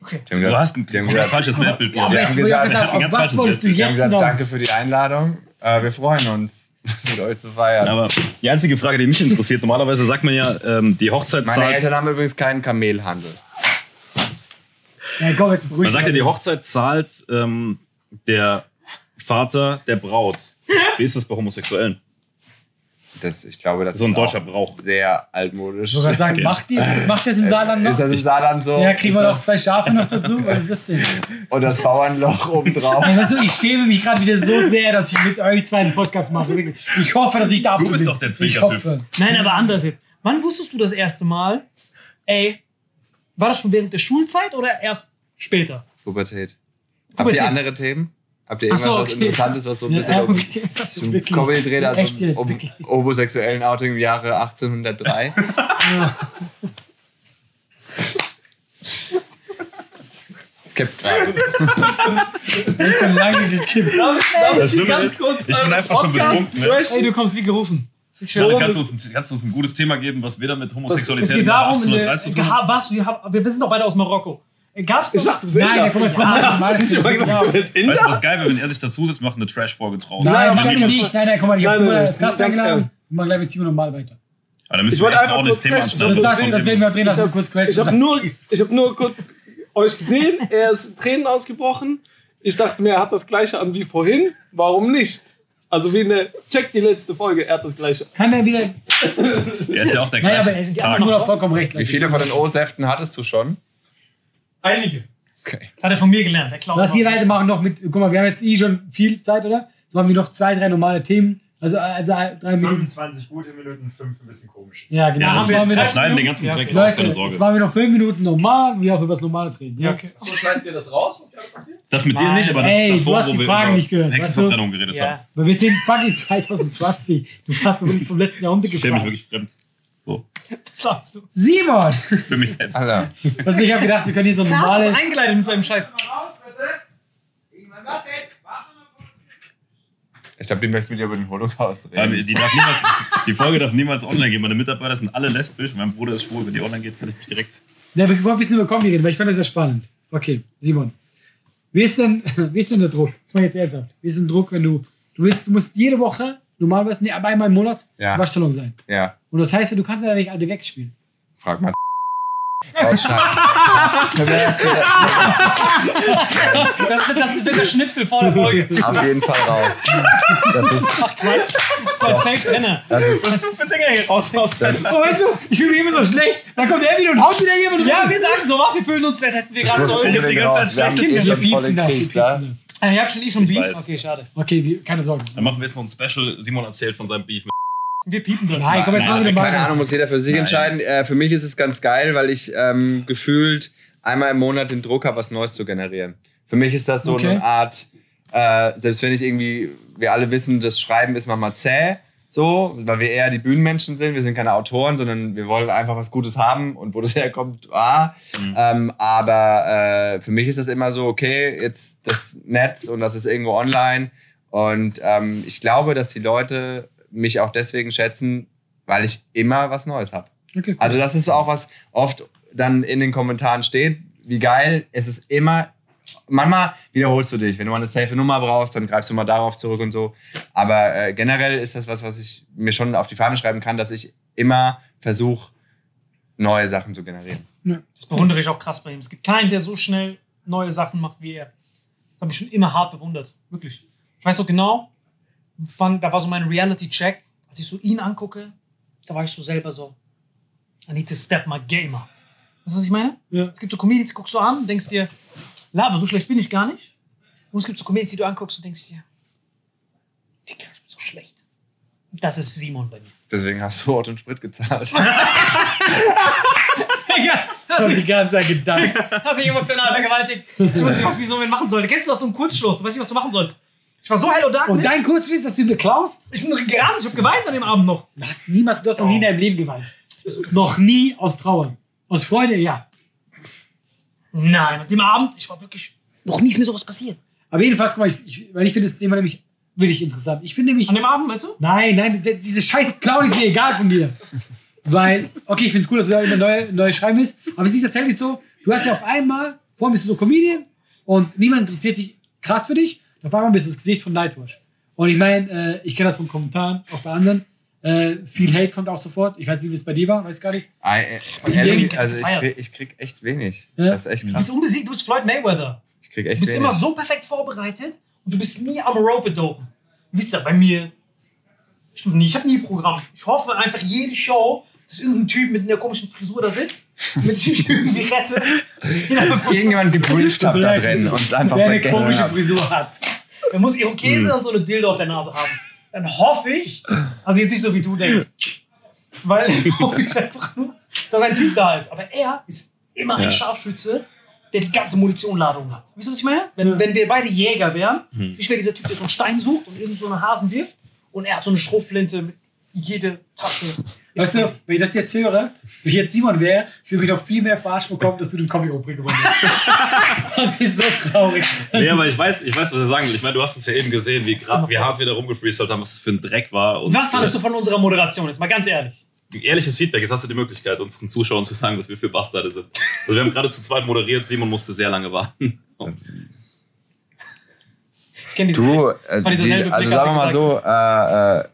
Okay. Die haben Du gesagt- hast ein die haben gesagt, falsches Weltbild. Ja, aber Die jetzt haben wurde ja gesagt, gesagt, ein auf ganz was falsches wolltest du die haben jetzt gesagt noch? danke für die Einladung. Äh, wir freuen uns, mit euch zu feiern. Aber die einzige Frage, die mich interessiert, normalerweise sagt man ja, ähm, die Hochzeit Meine. Eltern haben übrigens keinen Kamelhandel. Ja, komm, jetzt beruhig Man sagt ja, die Hochzeit zahlt ähm, der Vater der Braut. Wie ist das bei Homosexuellen? Das, ich glaube, das So ein ist deutscher auch Brauch. sehr altmodisch. Ich wollte sagen, Okay. macht, die, macht das im Saarland noch? Ist das im Saarland so? ja, kriegen wir noch zwei Schafe noch dazu? Was ist das denn? Und das Bauernloch obendrauf. Ey, weißt du, ich schäme mich gerade wieder so sehr, dass ich mit euch zwei einen Podcast mache. Ich hoffe, dass ich da Du bist bin. doch der Zwinkertyp. Nein, aber anders jetzt. Wann wusstest du das erste Mal, ey, war das schon während der Schulzeit oder erst später? Pubertät. Habt Pubertät. ihr andere Themen? Habt ihr irgendwas so, was okay. Interessantes, was so ein Ja, bisschen um, okay. Um. Comedy dreht, also Echt jetzt, um wirklich. homosexuellen Outing im Jahre 1803? Es kippt gerade. Das ist schon lange gekippt. Das Schlimme ist, ich bin einfach schon betrunken. Ne? Ey, du kommst wie gerufen. Also kannst, du uns, ein- kannst du uns ein gutes Thema geben, was weder mit Es Homosexualität geht im Jahr darum, in der, 1803 zu tun ja, wir sind doch beide aus Marokko. Gab's Ich doch, dachte, Nein, da kommt jetzt mal Ja, mal- hast du nicht immer gesagt, du bist Inder? Weißt du, was geil wäre, wenn er sich dazu sitzt, macht eine Trash-Folge draus? Nein, Nein, Fall nicht. Nein, nein, guck mal, ich hab's Nein, nein, das Gast ist ganz eingeladen. Wir machen gleich mit Simon normal weiter. Aber dann müssen Ich wir wollte echt ordentliches kurz Thema crashen. Start Das, Das das, das werden wir auch drehen Ich lassen, kurz Ich quetschen. habe nur, ich hab nur kurz euch gesehen, er ist Tränen ausgebrochen. Ich dachte mir, er hat das gleiche an wie vorhin. Warum nicht? Also wie eine, check die letzte Folge, er hat das gleiche. Kann der wieder. Er ist ja auch der Nein, aber gleiche. er die Tag. nur noch vollkommen recht. Wie viele von den O-Säften hattest du schon? einige. Okay. Hat er von mir gelernt. Der klaut Lass die was. Seite machen noch mit. Guck mal, wir haben jetzt eh schon viel Zeit, oder? Jetzt machen wir noch zwei, drei normale Themen. Also, also drei Minuten. 25 gute Minuten, 5 ein bisschen komisch. Ja, genau. Ja, haben jetzt wir machen wir jetzt noch, Schneiden den ganzen Ja, Dreck okay. raus, keine jetzt Sorge. machen wir noch fünf Minuten normal, wie auch über was Normales reden. Ja, okay. So schneidet ihr das raus, was gerade passiert? Das mit dir Nein, nicht, aber das ey, du davor, hast wo die wir Fragen über nicht gehört, Hexenverbrennung geredet haben. Ja. Weil wir sind fucking 2020. Du hast uns nicht vom letzten Jahrhundert Ich stelle mich gefragt. wirklich fremd. So, Was sagst du? Simon! für mich selbst. Alter. Also ich habe gedacht, wir können hier so hat normale. das eingeleitet mit seinem Scheiß. Ich glaube, die möchten mit dir über den Holocaust reden. die, darf niemals, die Folge darf niemals online gehen. Meine Mitarbeiter sind alle lesbisch. Mein Bruder ist schwul. Wenn die online geht, kann ich mich direkt. Ja, wir wollen ein bisschen über Comedy reden, weil ich fand das sehr spannend. Okay, Simon. Wie ist denn, wie ist denn der Druck? Das war jetzt ernsthaft. Wie ist denn der Druck, wenn du. Du, willst, du musst jede Woche, normalerweise, nee, aber einmal im Monat, Ja. Waschsalon sein. Ja, Und das heißt, du kannst ja nicht alte Gags spielen. frag mal. Das bitte Das, wird der Schnipsel vor der Folge. auf jeden Fall raus. Das ist, Das war safe drinne. das ist, Was für Dinge hier raus raus. So, weißt du, ich fühle mich immer so schlecht. Dann kommt er wieder und haut wieder jemand Ja, wir sagen sowas, wir fühlen uns, als hätten wir gerade so. unbedingt die ganze Zeit haben das Kinder, eh wir piepsen das. Wir Krieg, klar. piepsen das. Ah, ihr habt schon eh schon Beef? Okay, schade. Okay, keine Sorge. Dann machen wir jetzt noch ein Special. Simon erzählt von seinem Beef. Wir piepen das. Nein, komm, jetzt Nein, machen wir Keine mal. Ahnung, muss jeder für sich Nein. entscheiden. Äh, für mich ist es ganz geil, weil ich ähm, gefühlt einmal im Monat den Druck habe, was Neues zu generieren. Für mich ist das so Okay. eine Art, äh, selbst wenn ich irgendwie, wir alle wissen, das Schreiben ist manchmal zäh, so, weil wir eher die Bühnenmenschen sind. Wir sind keine Autoren, sondern wir wollen einfach was Gutes haben und wo das herkommt, ah. Ähm, aber äh, für mich ist das immer so, okay, jetzt das Netz und das ist irgendwo online. Und ähm, ich glaube, dass die Leute mich auch deswegen schätzen, weil ich immer was Neues habe. Okay, cool. Also das ist auch was oft dann in den Kommentaren steht. Wie geil, es ist immer, manchmal wiederholst du dich. Wenn du mal eine safe Nummer brauchst, dann greifst du mal darauf zurück und so. Aber äh, generell ist das was, was ich mir schon auf die Fahne schreiben kann, dass ich immer versuche, neue Sachen zu generieren. Das bewundere ich auch krass bei ihm. Es gibt keinen, der so schnell neue Sachen macht wie er. Das habe ich schon immer hart bewundert. Wirklich. Ich weiß noch genau, wann, da war so mein Reality-Check. Als ich so ihn angucke, da war ich so selber so. I need to step my game up. Weißt du, was ich meine? Ja. Es gibt so Comedians, die guckst du an und denkst dir, Laber, so schlecht bin ich gar nicht. Und es gibt so Comedians, die du anguckst und denkst dir, Digga, ich bin so schlecht. Das ist Simon bei mir. Deswegen hast du Ort und Sprit gezahlt. Digga, Das ist die ganze Zeit gedacht. hast dich emotional vergewaltigt. Ich wusste nicht, was ich so mit machen sollte. Kennst du das so einen Kurzschluss? Du weißt nicht, was du machen sollst. Ich war so Hello Darkness. Und dein Kurzschluss, dass du ihn beklaust? ich bin gerannt, ich hab geweint an dem Abend noch. Du hast niemals, du hast noch nie in deinem Leben geweint. Noch nie aus Trauer. Aus Freude, ja. Nein, an dem Abend, ich war wirklich, noch nie ist mir sowas passiert. Aber jedenfalls, guck mal, ich, ich, weil ich finde das Thema nämlich wirklich interessant. Ich finde nämlich. An dem Abend, meinst du? Nein, nein, diese scheiß Clown ist mir egal von dir. Weil, okay, ich finde es cool, dass du da immer neue, neue schreiben willst, aber es ist tatsächlich so, du hast ja auf einmal, vorhin bist du so Comedian und niemand interessiert sich krass für dich, auf einmal bist du das Gesicht von Nightwash. Und ich meine, äh, ich kenne das von Kommentaren, auch bei anderen, äh, viel Hate kommt auch sofort. Ich weiß nicht, wie es bei dir war, weiß gar nicht. Ei, äh, ehrlich, also ich krieg, ich krieg echt wenig. Ja. Das ist echt Du bist krass. unbesiegt, du bist Floyd Mayweather. Ich krieg Du echt bist wenig. immer so perfekt vorbereitet und du bist nie am Rope dopen. Wisst ihr, bei mir, ich habe nie Programm. Ich hoffe einfach jede Show, dass irgendein Typ mit einer komischen Frisur da sitzt, mit dem ich irgendwie rette. Dass irgendjemand gebrieft hab da drin und einfach der eine vergessen komische hab. Frisur hat. Er muss Irokese und so eine Dildo auf der Nase haben. Dann hoffe ich, also jetzt nicht so wie du denkst, weil hoffe ich einfach nur, dass ein Typ da ist. Aber er ist immer ein Ja. Scharfschütze, der die ganze Munitionladung hat. Weißt du, was ich meine? Wenn, wenn wir beide Jäger wären, ich wäre dieser Typ, der so einen Stein sucht und irgend so eine Hasen wirft und er hat so eine Schrotflinte mit jede Tasche. Weißt du, wenn ich das jetzt höre, wenn ich jetzt Simon wäre, ich würde mich noch viel mehr verarscht bekommen, dass du den Comic-Rubrik gewonnen hast. das ist so traurig. Nee, aber ich weiß, ich weiß, was er sagen will. Ich meine, du hast uns ja eben gesehen, wie, grad, wie hart wir da rumgefreestylt haben, was das für ein Dreck war. Und Was fandest du von unserer Moderation? Jetzt mal ganz ehrlich. Ehrliches Feedback, jetzt hast du die Möglichkeit, unseren Zuschauern zu sagen, was wir für Bastarde sind. Also wir haben gerade zu zweit moderiert, Simon musste sehr lange warten. Ich kenne diese Du, Das äh, war dieser die, also Blick, als sagen wir mal so, äh, äh,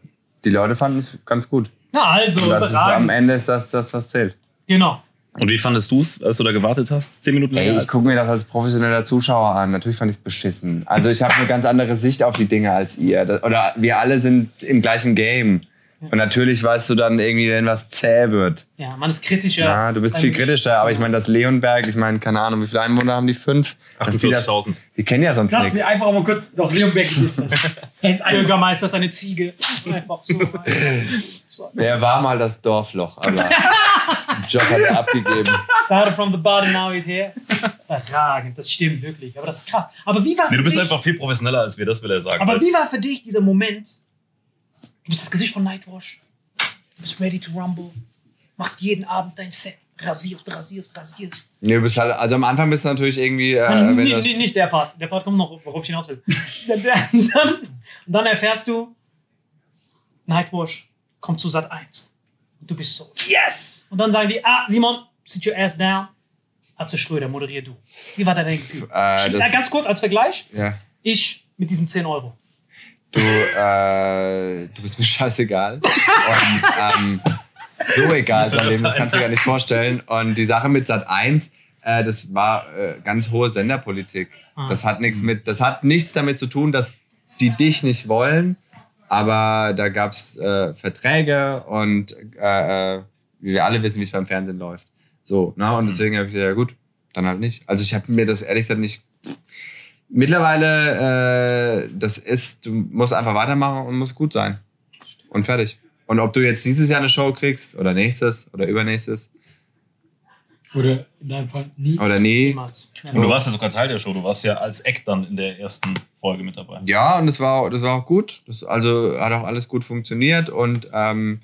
die Leute fanden es ganz gut. Na also, Und das ist, am. Ende ist das das, was zählt. Genau. Und wie fandest du es, als du da gewartet hast? Zehn Minuten länger? Ey, ich gucke mir das als professioneller Zuschauer an. Natürlich fand ich es beschissen. Also ich habe eine ganz andere Sicht auf die Dinge als ihr. Oder wir alle sind im gleichen Game. Und natürlich weißt du dann irgendwie, wenn was zäh wird. Ja, man ist kritischer. Ja, du bist viel kritischer. Aber ich meine, das Leonberg, ich meine, keine Ahnung, wie viele Einwohner haben die? Fünf? Dass die das- 48.000. Die kennen ja sonst Lass nichts. mir einfach mal kurz noch Leon Beck wissen. Er ist einfach Bürgermeister ist eine Ziege. Einfach so. Der war mal das Dorfloch, aber Job hat er abgegeben. Started from the bottom, now he's here. Überragend, das stimmt wirklich. Aber das ist krass. Aber wie war Nee, für du bist dich, einfach viel professioneller als wir, das will er sagen. aber wie war für dich dieser Moment? Du bist das Gesicht von Nightwash. Du bist ready to rumble. Machst jeden Abend dein Set. Rasierst, rasierst, rasierst. Nee, du bist halt, also am Anfang bist du natürlich irgendwie, äh, Nein, wenn nee, nee, nicht der Part. Der Part kommt noch, worauf ich hinaus will. dann, dann, und dann erfährst du, Nightwash kommt zu Sat 1. Und du bist so, yes! Und dann sagen die, ah, Simon, sit your ass down. Atze Schröder, moderier du. Wie war dein Gefühl? Äh, ja, ganz kurz als Vergleich. ja. Ich mit diesen 10 Euro. Du, äh, du bist mir scheißegal. Und ähm, so egal sein Leben, das kannst du dir gar nicht vorstellen. Und die Sache mit Sat 1, äh, das war äh, ganz hohe Senderpolitik. Das hat nichts mit, das hat nichts damit zu tun, dass die dich nicht wollen, aber da gab es äh, Verträge und äh, äh, wir alle wissen, wie es beim Fernsehen läuft. So, na, und deswegen habe ich gesagt, ja gut, dann halt nicht. Also ich habe mir das ehrlich gesagt nicht Mittlerweile, äh, das ist, du musst einfach weitermachen und musst gut sein. Und fertig. Und ob du jetzt dieses Jahr eine Show kriegst oder nächstes oder übernächstes Oder in deinem Fall nie. oder nie. Niemals. Und du warst ja sogar Teil der Show, du warst ja als Eck dann in der ersten Folge mit dabei. Ja, und das war, das war auch gut. Das, also hat auch alles gut funktioniert. Und ähm,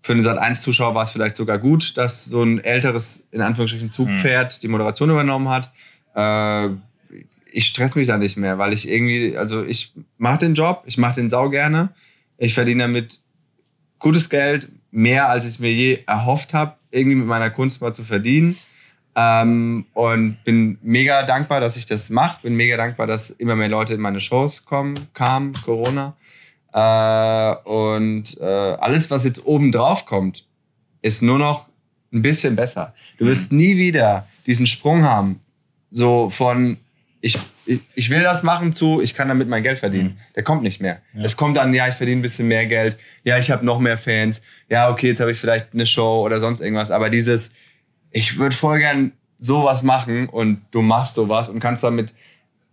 für einen Sat1-Zuschauer war es vielleicht sogar gut, dass so ein älteres, in Anführungsstrichen, Zugpferd die Moderation übernommen hat. Äh, ich stress mich da nicht mehr, weil ich irgendwie, also ich mache den Job, ich mache den sau gerne. Ich verdiene damit gutes Geld, mehr als ich mir je erhofft habe, irgendwie mit meiner Kunst mal zu verdienen. Ähm, und bin mega dankbar, dass ich das mache. Bin mega dankbar, dass immer mehr Leute in meine Shows kommen, kamen, Corona. Äh, und äh, alles, was jetzt oben drauf kommt, ist nur noch ein bisschen besser. Du wirst nie wieder diesen Sprung haben, so von ich ich, ich will das machen zu, ich kann damit mein Geld verdienen. Der kommt nicht mehr. Es kommt dann, ja, ich verdiene ein bisschen mehr Geld, ja, ich habe noch mehr Fans, ja, okay, jetzt habe ich vielleicht eine Show oder sonst irgendwas, aber dieses, ich würde voll gern sowas machen und du machst sowas und kannst damit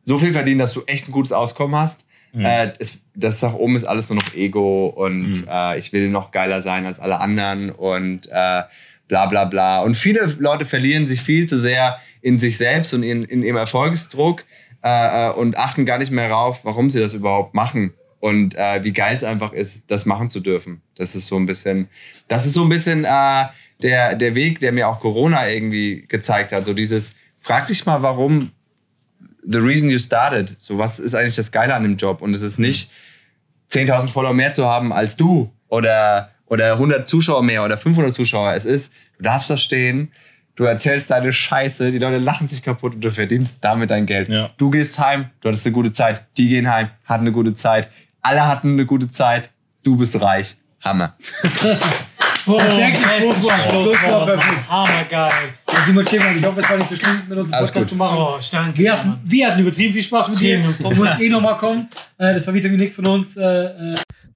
so viel verdienen, dass du echt ein gutes Auskommen hast. Äh, es, das nach oben ist alles nur noch Ego und äh, ich will noch geiler sein als alle anderen und äh, bla bla bla. Und viele Leute verlieren sich viel zu sehr in sich selbst und in, in ihrem Erfolgsdruck äh, äh, und achten gar nicht mehr darauf, warum sie das überhaupt machen und äh, wie geil es einfach ist, das machen zu dürfen. Das ist so ein bisschen, das ist so ein bisschen äh, der, der Weg, der mir auch Corona irgendwie gezeigt hat. So dieses, frag dich mal, warum the reason you started. So, was ist eigentlich das Geile an dem Job? Und es ist nicht 10.000 Follower mehr zu haben als du oder, oder 100 Zuschauer mehr oder 500 Zuschauer. Es ist, du darfst da stehen, du erzählst deine Scheiße, die Leute lachen sich kaputt und du verdienst damit dein Geld. Ja. Du gehst heim, du hattest eine gute Zeit, die gehen heim, hatten eine gute Zeit, alle hatten eine gute Zeit, du bist reich. Hammer. Oh, Perfekt. Schlusswort, perfekt. Hammergeil. Ja, Simon Schäfer, ich hoffe, es war nicht so schlimm, mit uns einen Podcast gut. zu machen. Oh, danke. Wir hatten, wir hatten übertrieben viel Spaß mit dir. Du musst eh nochmal kommen. Äh, das war Vitamin X von uns.